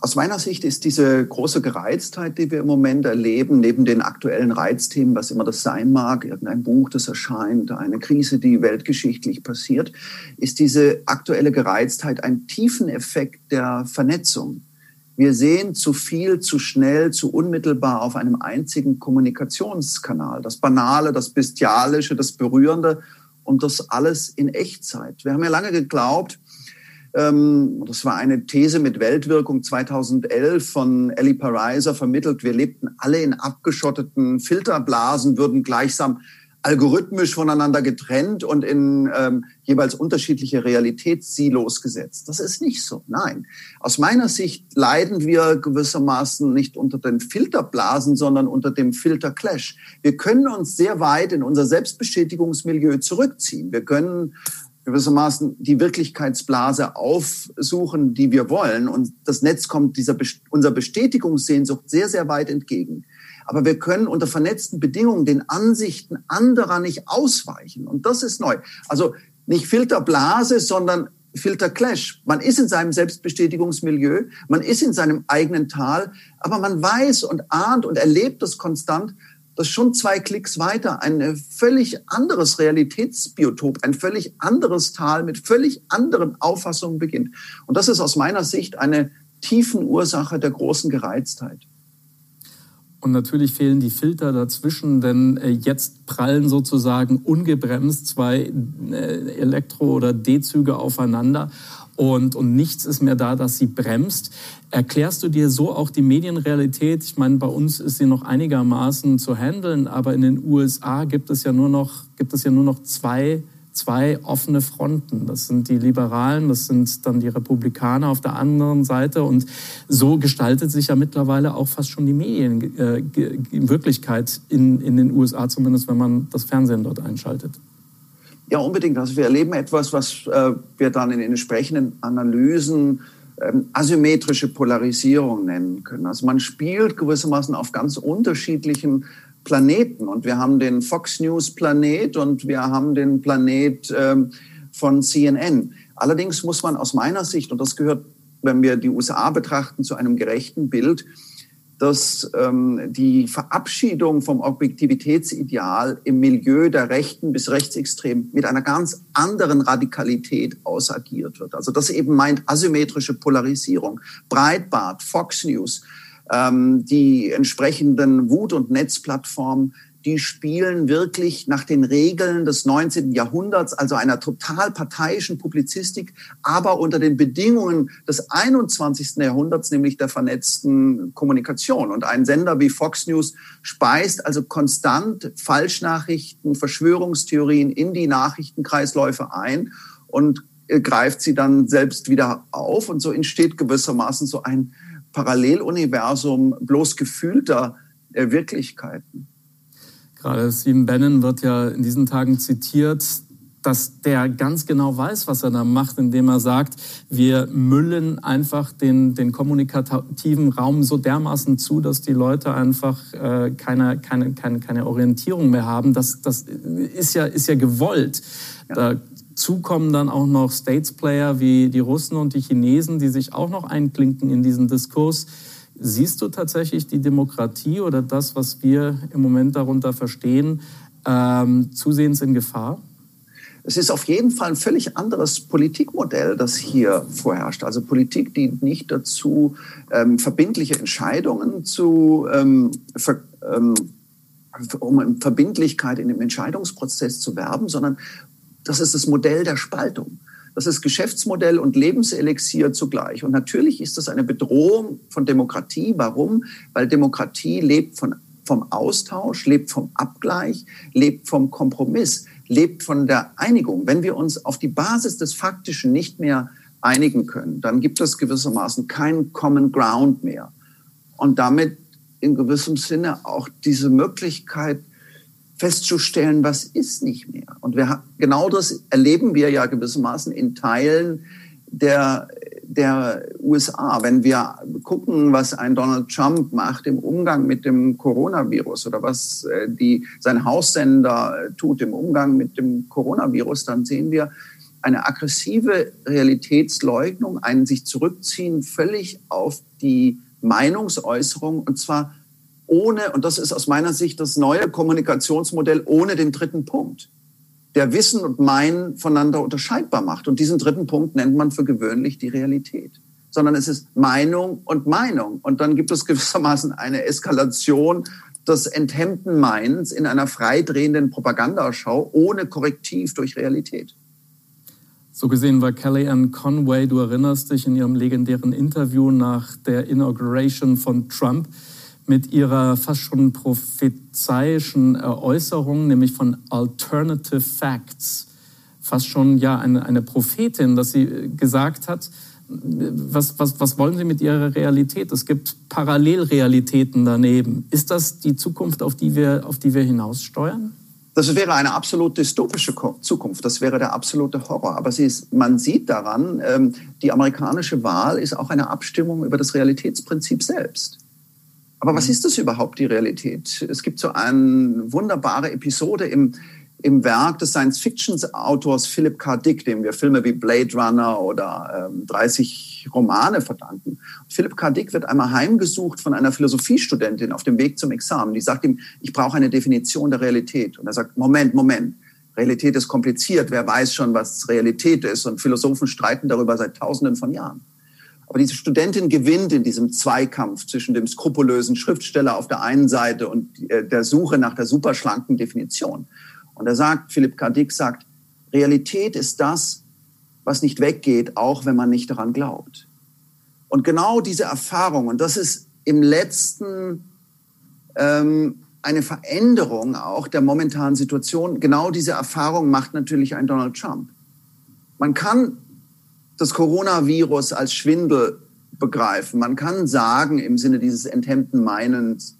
Aus meiner Sicht ist diese große Gereiztheit, die wir im Moment erleben, neben den aktuellen Reizthemen, was immer das sein mag, irgendein Buch, das erscheint, eine Krise, die weltgeschichtlich passiert, ist diese aktuelle Gereiztheit ein Tiefeneffekt der Vernetzung. Wir sehen zu viel, zu schnell, zu unmittelbar auf einem einzigen Kommunikationskanal. Das Banale, das Bestialische, das Berührende und das alles in Echtzeit. Wir haben ja lange geglaubt, ähm, das war eine These mit Weltwirkung 2011 von Ellie Pariser vermittelt, wir lebten alle in abgeschotteten Filterblasen, würden gleichsam algorithmisch voneinander getrennt und in ähm, jeweils unterschiedliche Realitätssilos gesetzt. Das ist nicht so. Nein. Aus meiner Sicht leiden wir gewissermaßen nicht unter den Filterblasen, sondern unter dem Filterclash. Wir können uns sehr weit in unser Selbstbestätigungsmilieu zurückziehen. Wir können gewissermaßen die Wirklichkeitsblase aufsuchen, die wir wollen. Und das Netz kommt dieser, unserer Bestätigungssehnsucht sehr, sehr weit entgegen. Aber wir können unter vernetzten Bedingungen den Ansichten anderer nicht ausweichen. Und das ist neu. Also nicht Filterblase, sondern Filterclash. Man ist in seinem Selbstbestätigungsmilieu, man ist in seinem eigenen Tal, aber man weiß und ahnt und erlebt das konstant, dass schon zwei Klicks weiter ein völlig anderes Realitätsbiotop, ein völlig anderes Tal mit völlig anderen Auffassungen beginnt. Und das ist aus meiner Sicht eine tiefen Ursache der großen Gereiztheit. Und natürlich fehlen die Filter dazwischen, denn äh, jetzt prallen sozusagen ungebremst zwei äh, Elektro- oder D-Züge aufeinander und, und nichts ist mehr da, dass sie bremst. Erklärst du dir so auch die Medienrealität? Ich meine, bei uns ist sie noch einigermaßen zu handeln, aber in den USA gibt es ja nur noch, gibt es ja nur noch zwei zwei offene Fronten. Das sind die Liberalen, das sind dann die Republikaner auf der anderen Seite. Und so gestaltet sich ja mittlerweile auch fast schon die Medienwirklichkeit äh, in, in den USA, zumindest wenn man das Fernsehen dort einschaltet. Ja, unbedingt. Also wir erleben etwas, was äh, wir dann in den entsprechenden Analysen ähm, asymmetrische Polarisierung nennen können. Also man spielt gewissermaßen auf ganz unterschiedlichen Planeten. Und wir haben den Fox News Planet und wir haben den Planet ähm, von CNN. Allerdings muss man aus meiner Sicht, und das gehört, wenn wir die USA betrachten, zu einem gerechten Bild, dass ähm, die Verabschiedung vom Objektivitätsideal im Milieu der Rechten bis Rechtsextremen mit einer ganz anderen Radikalität ausagiert wird. Also das eben meint asymmetrische Polarisierung. Breitbart, Fox News, ähm, die entsprechenden Wut- und Netzplattformen, die spielen wirklich nach den Regeln des 19. Jahrhunderts, also einer total parteiischen Publizistik, aber unter den Bedingungen des 21. Jahrhunderts, nämlich der vernetzten Kommunikation. Und ein Sender wie Fox News speist also konstant Falschnachrichten, Verschwörungstheorien in die Nachrichtenkreisläufe ein und äh, greift sie dann selbst wieder auf. Und so entsteht gewissermaßen so ein Paralleluniversum bloß gefühlter äh, Wirklichkeiten. Gerade Stephen Bannon wird ja in diesen Tagen zitiert, dass der ganz genau weiß, was er da macht, indem er sagt, wir müllen einfach den, den kommunikativen Raum so dermaßen zu, dass die Leute einfach äh, keine, keine, keine, keine Orientierung mehr haben. Das, das ist, ja, ist ja gewollt. Ja. Dazu kommen dann auch noch States-Player wie die Russen und die Chinesen, die sich auch noch einklinken in diesen Diskurs. Siehst du tatsächlich die Demokratie oder das, was wir im Moment darunter verstehen, ähm, zusehends in Gefahr? Es ist auf jeden Fall ein völlig anderes Politikmodell, das hier vorherrscht. Also Politik dient nicht dazu, ähm, verbindliche Entscheidungen zu ähm, ver, ähm, um Verbindlichkeit in dem Entscheidungsprozess zu werben, sondern das ist das Modell der Spaltung. Das ist Geschäftsmodell und Lebenselixier zugleich. Und natürlich ist das eine Bedrohung von Demokratie. Warum? Weil Demokratie lebt von, vom Austausch, lebt vom Abgleich, lebt vom Kompromiss, lebt von der Einigung. Wenn wir uns auf die Basis des Faktischen nicht mehr einigen können, dann gibt es gewissermaßen kein Common Ground mehr. Und damit in gewissem Sinne auch diese Möglichkeit, festzustellen, was ist nicht mehr. Und wir, genau das erleben wir ja gewissermaßen in Teilen der, der USA. Wenn wir gucken, was ein Donald Trump macht im Umgang mit dem Coronavirus oder was äh, die, sein Haussender tut im Umgang mit dem Coronavirus, dann sehen wir eine aggressive Realitätsleugnung, ein sich zurückziehen völlig auf die Meinungsäußerung und zwar ohne, und das ist aus meiner Sicht das neue Kommunikationsmodell, ohne den dritten Punkt, der Wissen und Meinen voneinander unterscheidbar macht. Und diesen dritten Punkt nennt man für gewöhnlich die Realität. Sondern es ist Meinung und Meinung. Und dann gibt es gewissermaßen eine Eskalation des enthemmten Meinens in einer freidrehenden Propagandaschau ohne Korrektiv durch Realität. So gesehen war Kellyanne Conway, du erinnerst dich, in ihrem legendären Interview nach der Inauguration von Trump mit ihrer fast schon prophezeischen Äußerung, nämlich von Alternative Facts. Fast schon ja eine, eine Prophetin, dass sie gesagt hat, was, was, was wollen Sie mit Ihrer Realität? Es gibt Parallelrealitäten daneben. Ist das die Zukunft, auf die wir, auf die wir hinaussteuern? Das wäre eine absolut dystopische Zukunft. Das wäre der absolute Horror. Aber ist, man sieht daran, ähm, die amerikanische Wahl ist auch eine Abstimmung über das Realitätsprinzip selbst. Aber was mhm. ist das überhaupt, die Realität? Es gibt so eine wunderbare Episode im im Werk des Science-Fiction-Autors Philip K. Dick, dem wir Filme wie Blade Runner oder ähm, 30 Romane verdanken. Philip K. Dick wird einmal heimgesucht von einer Philosophiestudentin auf dem Weg zum Examen. Die sagt ihm, ich brauche eine Definition der Realität. Und er sagt, Moment, Moment. Realität ist kompliziert. Wer weiß schon, was Realität ist? Und Philosophen streiten darüber seit Tausenden von Jahren. Aber diese Studentin gewinnt in diesem Zweikampf zwischen dem skrupulösen Schriftsteller auf der einen Seite und äh, der Suche nach der superschlanken Definition. Und er sagt, Philipp K. Dick sagt, Realität ist das, was nicht weggeht, auch wenn man nicht daran glaubt. Und genau diese Erfahrung, und das ist im letzten ähm, eine Veränderung auch der momentanen Situation, genau diese Erfahrung macht natürlich ein Donald Trump. Man kann das Coronavirus als Schwindel begreifen. Man kann sagen, im Sinne dieses enthemmten Meinens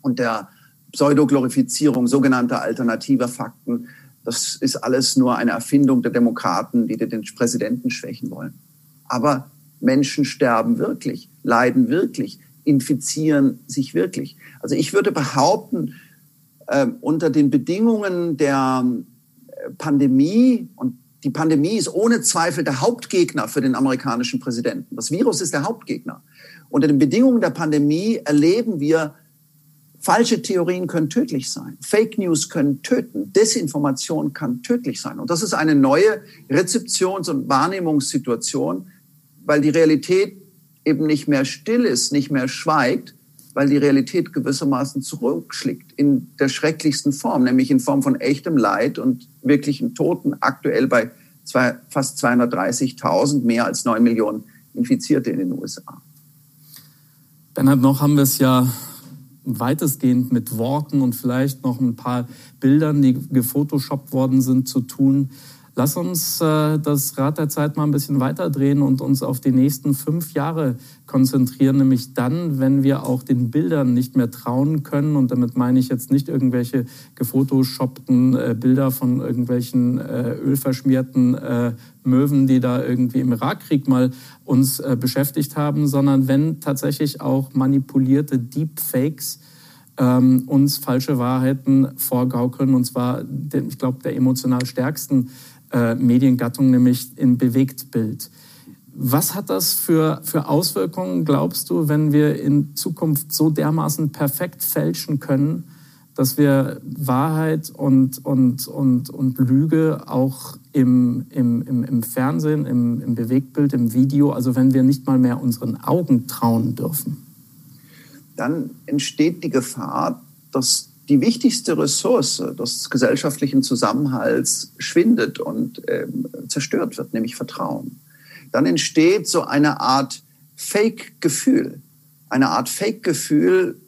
und der Pseudoglorifizierung sogenannter alternativer Fakten, das ist alles nur eine Erfindung der Demokraten, die den Präsidenten schwächen wollen. Aber Menschen sterben wirklich, leiden wirklich, infizieren sich wirklich. Also ich würde behaupten, äh, unter den Bedingungen der äh, Pandemie, und die Pandemie ist ohne Zweifel der Hauptgegner für den amerikanischen Präsidenten. Das Virus ist der Hauptgegner. Unter den Bedingungen der Pandemie erleben wir Falsche Theorien können tödlich sein. Fake News können töten. Desinformation kann tödlich sein. Und das ist eine neue Rezeptions- und Wahrnehmungssituation, weil die Realität eben nicht mehr still ist, nicht mehr schweigt, weil die Realität gewissermaßen zurückschlägt in der schrecklichsten Form, nämlich in Form von echtem Leid und wirklichen Toten, aktuell bei zwei, fast 230.000, mehr als 9 Millionen Infizierte in den USA. Bernhard, noch haben wir es ja weitestgehend mit Worten und vielleicht noch ein paar Bildern, die gefotoshoppt worden sind, zu tun. Lass uns äh, das Rad der Zeit mal ein bisschen weiterdrehen und uns auf die nächsten fünf Jahre konzentrieren, nämlich dann, wenn wir auch den Bildern nicht mehr trauen können. Und damit meine ich jetzt nicht irgendwelche gefotoshoppten äh, Bilder von irgendwelchen äh, ölverschmierten äh, Möwen, die da irgendwie im Irakkrieg mal uns äh, beschäftigt haben, sondern wenn tatsächlich auch manipulierte Deepfakes ähm, uns falsche Wahrheiten vorgaukeln, und zwar, ich glaube, der emotional stärksten äh, Mediengattung, nämlich in Bewegtbild. Was hat das für, für Auswirkungen, glaubst du, wenn wir in Zukunft so dermaßen perfekt fälschen können, dass wir Wahrheit und, und, und, und Lüge auch im, im, im, im Fernsehen, im, im Bewegtbild, im Video, also wenn wir nicht mal mehr unseren Augen trauen dürfen? Dann entsteht die Gefahr, dass die wichtigste Ressource des gesellschaftlichen Zusammenhalts schwindet und äh, zerstört wird, nämlich Vertrauen. Dann entsteht so eine Art Fake-Gefühl, eine Art Fake-Gefühl,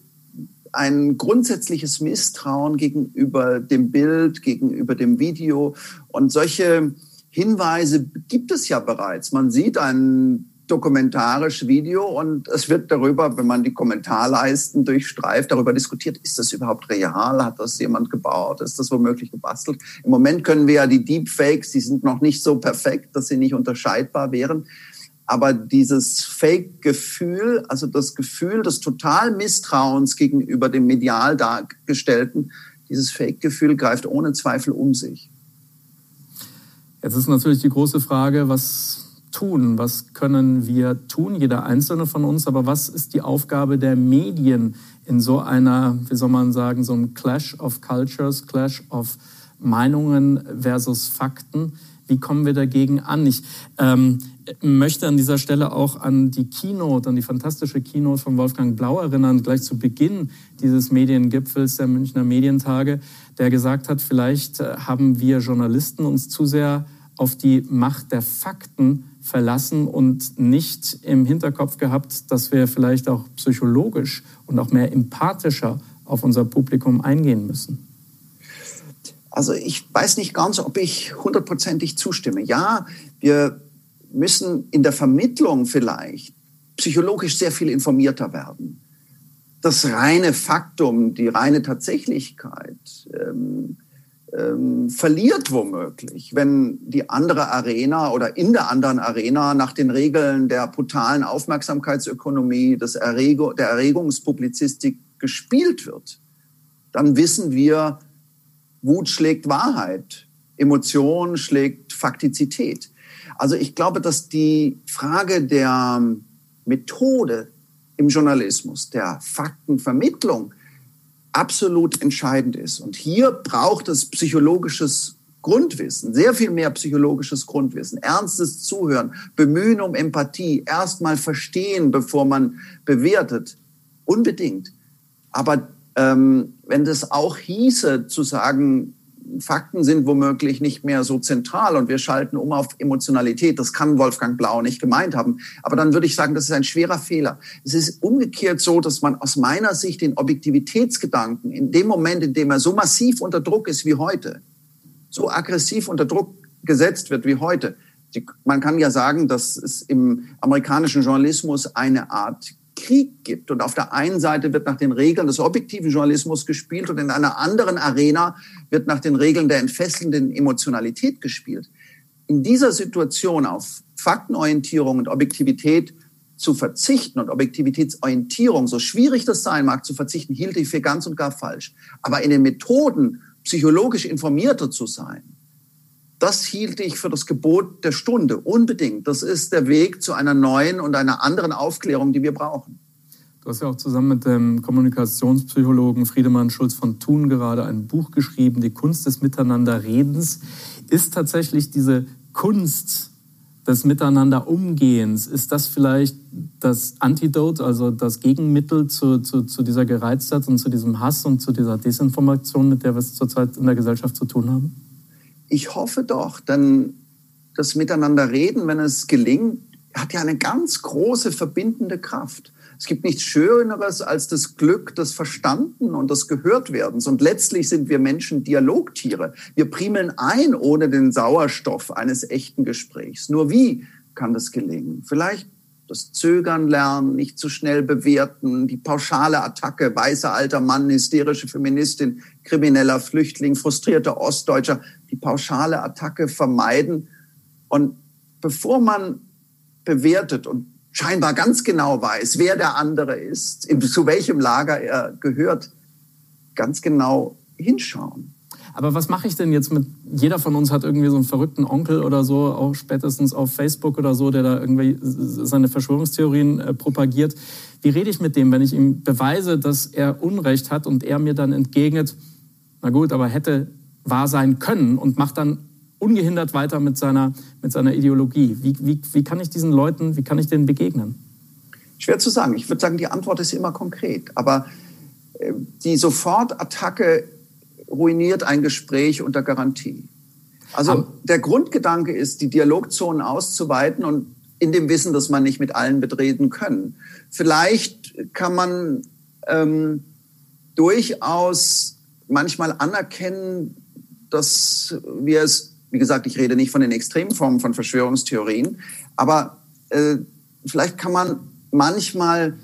ein grundsätzliches Misstrauen gegenüber dem Bild, gegenüber dem Video. Und solche Hinweise gibt es ja bereits. Man sieht einen dokumentarisch Video und es wird darüber, wenn man die Kommentarleisten durchstreift, darüber diskutiert, ist das überhaupt real? Hat das jemand gebaut? Ist das womöglich gebastelt? Im Moment können wir ja die Deepfakes, die sind noch nicht so perfekt, dass sie nicht unterscheidbar wären. Aber dieses Fake-Gefühl, also das Gefühl des total Misstrauens gegenüber dem medial dargestellten, dieses Fake-Gefühl greift ohne Zweifel um sich. Jetzt ist natürlich die große Frage, was tun? Was können wir tun, jeder einzelne von uns? Aber was ist die Aufgabe der Medien in so einer, wie soll man sagen, so einem Clash of Cultures, Clash of Meinungen versus Fakten? Wie kommen wir dagegen an? Ich ähm, möchte an dieser Stelle auch an die Keynote, an die fantastische Keynote von Wolfgang Blau erinnern, gleich zu Beginn dieses Mediengipfels der Münchner Medientage, der gesagt hat, vielleicht äh, haben wir Journalisten uns zu sehr auf die Macht der Fakten verlassen und nicht im Hinterkopf gehabt, dass wir vielleicht auch psychologisch und auch mehr empathischer auf unser Publikum eingehen müssen? Also ich weiß nicht ganz, ob ich hundertprozentig zustimme. Ja, wir müssen in der Vermittlung vielleicht psychologisch sehr viel informierter werden. Das reine Faktum, die reine Tatsächlichkeit ähm, ähm, verliert womöglich, wenn die andere Arena oder in der anderen Arena nach den Regeln der brutalen Aufmerksamkeitsökonomie, des Errego der Erregungspublizistik gespielt wird. Dann wissen wir, Wut schlägt Wahrheit, Emotion schlägt Faktizität. Also ich glaube, dass die Frage der Methode im Journalismus, der Faktenvermittlung, absolut entscheidend ist. Und hier braucht es psychologisches Grundwissen, sehr viel mehr psychologisches Grundwissen, ernstes Zuhören, Bemühen um Empathie, erstmal verstehen, bevor man bewertet. Unbedingt. Aber ähm, wenn das auch hieße, zu sagen, Fakten sind womöglich nicht mehr so zentral und wir schalten um auf Emotionalität. Das kann Wolfgang Blau nicht gemeint haben. Aber dann würde ich sagen, das ist ein schwerer Fehler. Es ist umgekehrt so, dass man aus meiner Sicht den Objektivitätsgedanken in dem Moment, in dem er so massiv unter Druck ist wie heute, so aggressiv unter Druck gesetzt wird wie heute, man kann ja sagen, dass es im amerikanischen Journalismus eine Art Krieg gibt. Und auf der einen Seite wird nach den Regeln des objektiven Journalismus gespielt und in einer anderen Arena wird nach den Regeln der entfesselnden Emotionalität gespielt. In dieser Situation auf Faktenorientierung und Objektivität zu verzichten und Objektivitätsorientierung, so schwierig das sein mag, zu verzichten, hielt ich für ganz und gar falsch. Aber in den Methoden psychologisch informierter zu sein, das hielt ich für das Gebot der Stunde, unbedingt. Das ist der Weg zu einer neuen und einer anderen Aufklärung, die wir brauchen. Du hast ja auch zusammen mit dem Kommunikationspsychologen Friedemann Schulz von Thun gerade ein Buch geschrieben, Die Kunst des Miteinanderredens. Ist tatsächlich diese Kunst des Miteinanderumgehens, ist das vielleicht das Antidot, also das Gegenmittel zu, zu, zu dieser Gereiztheit und zu diesem Hass und zu dieser Desinformation, mit der wir es zurzeit in der Gesellschaft zu tun haben? Ich hoffe doch, denn das Miteinanderreden, wenn es gelingt, hat ja eine ganz große verbindende Kraft. Es gibt nichts Schöneres als das Glück des Verstanden und des Gehörtwerdens. Und letztlich sind wir Menschen Dialogtiere. Wir primeln ein ohne den Sauerstoff eines echten Gesprächs. Nur wie kann das gelingen? Vielleicht das Zögern lernen, nicht zu schnell bewerten, die pauschale Attacke, weißer alter Mann, hysterische Feministin, krimineller Flüchtling, frustrierter Ostdeutscher, die pauschale Attacke vermeiden. Und bevor man bewertet und scheinbar ganz genau weiß, wer der andere ist, zu welchem Lager er gehört, ganz genau hinschauen. Aber was mache ich denn jetzt mit, jeder von uns hat irgendwie so einen verrückten Onkel oder so, auch spätestens auf Facebook oder so, der da irgendwie seine Verschwörungstheorien äh, propagiert. Wie rede ich mit dem, wenn ich ihm beweise, dass er Unrecht hat und er mir dann entgegnet, na gut, aber hätte wahr sein können und macht dann ungehindert weiter mit seiner, mit seiner Ideologie. Wie, wie, wie kann ich diesen Leuten, wie kann ich denen begegnen? Schwer zu sagen. Ich würde sagen, die Antwort ist immer konkret. Aber äh, die Sofortattacke ruiniert ein Gespräch unter Garantie. Also der Grundgedanke ist, die Dialogzonen auszuweiten und in dem Wissen, dass man nicht mit allen betreten können. Vielleicht kann man ähm, durchaus manchmal anerkennen, dass wir es, wie gesagt, ich rede nicht von den extremen Formen von Verschwörungstheorien, aber äh, vielleicht kann man manchmal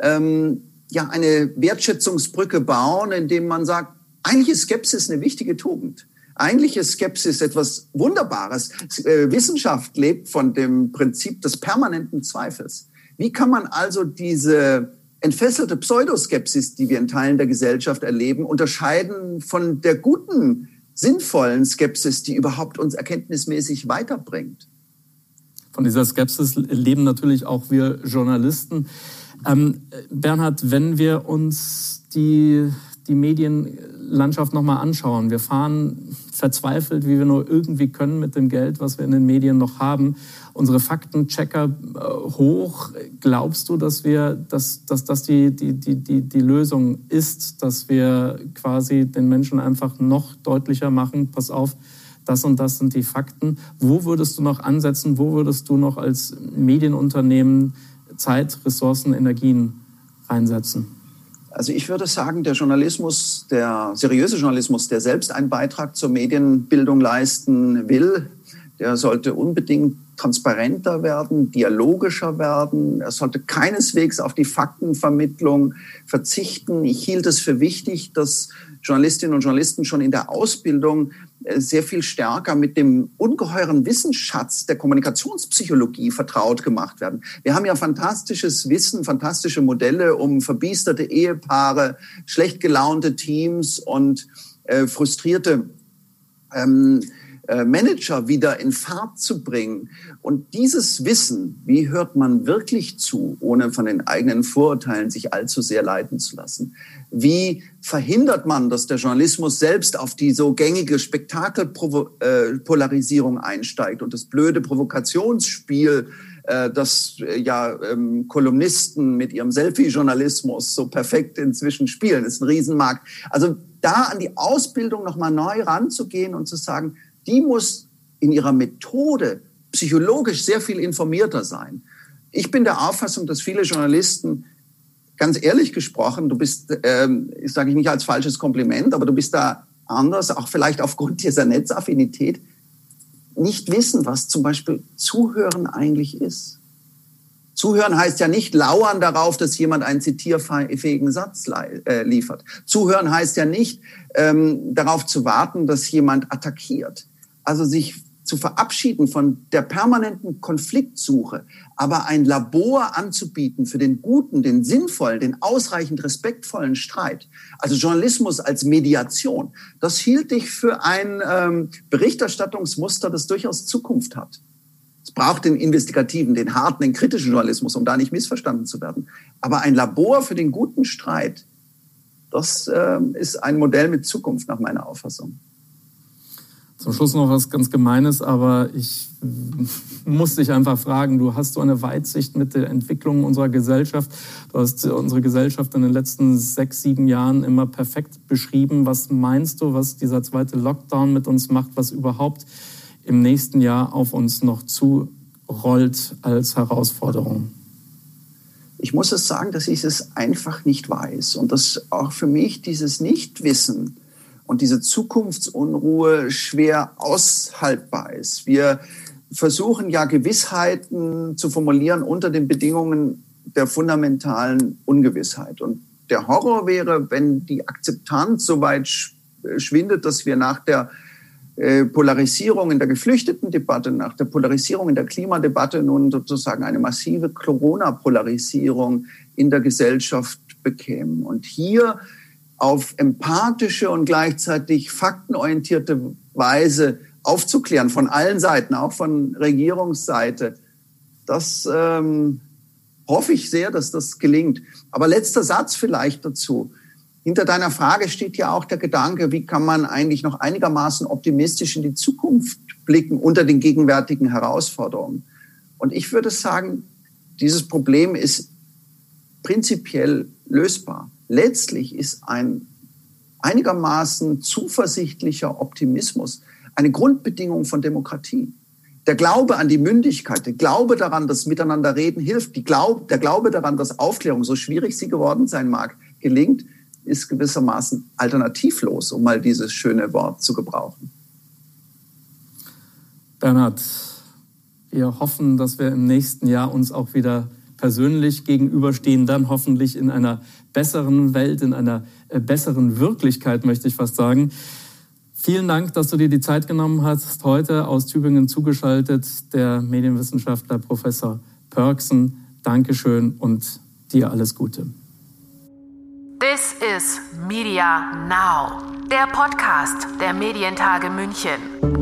ähm, ja eine Wertschätzungsbrücke bauen, indem man sagt, eigentlich ist Skepsis eine wichtige Tugend. Eigentlich ist Skepsis etwas Wunderbares. Äh, Wissenschaft lebt von dem Prinzip des permanenten Zweifels. Wie kann man also diese entfesselte Pseudoskepsis, die wir in Teilen der Gesellschaft erleben, unterscheiden von der guten, sinnvollen Skepsis, die überhaupt uns erkenntnismäßig weiterbringt? Von dieser Skepsis leben natürlich auch wir Journalisten. Ähm, Bernhard, wenn wir uns die, die Medien Landschaft nochmal anschauen. Wir fahren verzweifelt, wie wir nur irgendwie können mit dem Geld, was wir in den Medien noch haben. Unsere Faktenchecker äh, hoch. Glaubst du, dass wir, dass, dass das die, die, die, die, die Lösung ist, dass wir quasi den Menschen einfach noch deutlicher machen, pass auf, das und das sind die Fakten. Wo würdest du noch ansetzen? Wo würdest du noch als Medienunternehmen Zeit, Ressourcen, Energien einsetzen? Also ich würde sagen, der Journalismus, der seriöse Journalismus, der selbst einen Beitrag zur Medienbildung leisten will, der sollte unbedingt transparenter werden, dialogischer werden. Er sollte keineswegs auf die Faktenvermittlung verzichten. Ich hielt es für wichtig, dass Journalistinnen und Journalisten schon in der Ausbildung äh, sehr viel stärker mit dem ungeheuren Wissensschatz der Kommunikationspsychologie vertraut gemacht werden. Wir haben ja fantastisches Wissen, fantastische Modelle, um verbiesterte Ehepaare, schlecht gelaunte Teams und äh, frustrierte ähm, äh, Manager wieder in Fahrt zu bringen. Und dieses Wissen, wie hört man wirklich zu, ohne von den eigenen Vorurteilen sich allzu sehr leiten zu lassen? Wie verhindert man, dass der Journalismus selbst auf die so gängige Spektakelpolarisierung einsteigt und das blöde Provokationsspiel, äh, das ja ähm, Kolumnisten mit ihrem Selfie-Journalismus so perfekt inzwischen spielen, das ist ein Riesenmarkt. Also da an die Ausbildung nochmal neu ranzugehen und zu sagen, die muss in ihrer Methode psychologisch sehr viel informierter sein. Ich bin der Auffassung, dass viele Journalisten, ganz ehrlich gesprochen, du bist, ähm, sage ich nicht als falsches Kompliment, aber du bist da anders, auch vielleicht aufgrund dieser Netzaffinität, nicht wissen, was zum Beispiel Zuhören eigentlich ist. Zuhören heißt ja nicht lauern darauf, dass jemand einen zitierfähigen Satz äh, liefert. Zuhören heißt ja nicht ähm, darauf zu warten, dass jemand attackiert also sich zu verabschieden von der permanenten Konfliktsuche, aber ein Labor anzubieten für den guten, den sinnvollen, den ausreichend respektvollen Streit. Also Journalismus als Mediation. Das hielt ich für ein ähm, Berichterstattungsmuster, das durchaus Zukunft hat. Es braucht den investigativen, den harten, den kritischen Journalismus, um da nicht missverstanden zu werden. Aber ein Labor für den guten Streit, das äh, ist ein Modell mit Zukunft nach meiner Auffassung. Zum Schluss noch was ganz Gemeines, aber ich muss dich einfach fragen, du hast so eine Weitsicht mit der Entwicklung unserer Gesellschaft. Du hast unsere Gesellschaft in den letzten sechs, sieben Jahren immer perfekt beschrieben. Was meinst du, was dieser zweite Lockdown mit uns macht, was überhaupt im nächsten Jahr auf uns noch zurollt als Herausforderung? Ich muss es sagen, dass ich es einfach nicht weiß und dass auch für mich dieses Nichtwissen und diese Zukunftsunruhe schwer aushaltbar ist. Wir versuchen ja Gewissheiten zu formulieren unter den Bedingungen der fundamentalen Ungewissheit. Und der Horror wäre, wenn die Akzeptanz so weit schwindet, dass wir nach der äh, Polarisierung in der Geflüchtetendebatte, nach der Polarisierung in der Klimadebatte nun sozusagen eine massive Corona-Polarisierung in der Gesellschaft bekämen. Und hier auf empathische und gleichzeitig faktenorientierte Weise aufzuklären von allen Seiten, auch von Regierungsseite. Das ähm, hoffe ich sehr, dass das gelingt. Aber letzter Satz vielleicht dazu. Hinter deiner Frage steht ja auch der Gedanke, wie kann man eigentlich noch einigermaßen optimistisch in die Zukunft blicken unter den gegenwärtigen Herausforderungen. Und ich würde sagen, dieses Problem ist prinzipiell lösbar letztlich ist ein einigermaßen zuversichtlicher Optimismus eine Grundbedingung von Demokratie. Der Glaube an die Mündigkeit, der Glaube daran, dass miteinander reden hilft, Glaub, der Glaube daran, dass Aufklärung, so schwierig sie geworden sein mag, gelingt, ist gewissermaßen alternativlos, um mal dieses schöne Wort zu gebrauchen. Bernhard, wir hoffen, dass wir im nächsten Jahr uns auch wieder persönlich gegenüberstehen, dann hoffentlich in einer besseren Welt, in einer äh, besseren Wirklichkeit, möchte ich fast sagen. Vielen Dank, dass du dir die Zeit genommen hast, heute aus Tübingen zugeschaltet, der Medienwissenschaftler Professor Pörksen. Dankeschön und dir alles Gute. This is Media Now, der Podcast der Medientage München.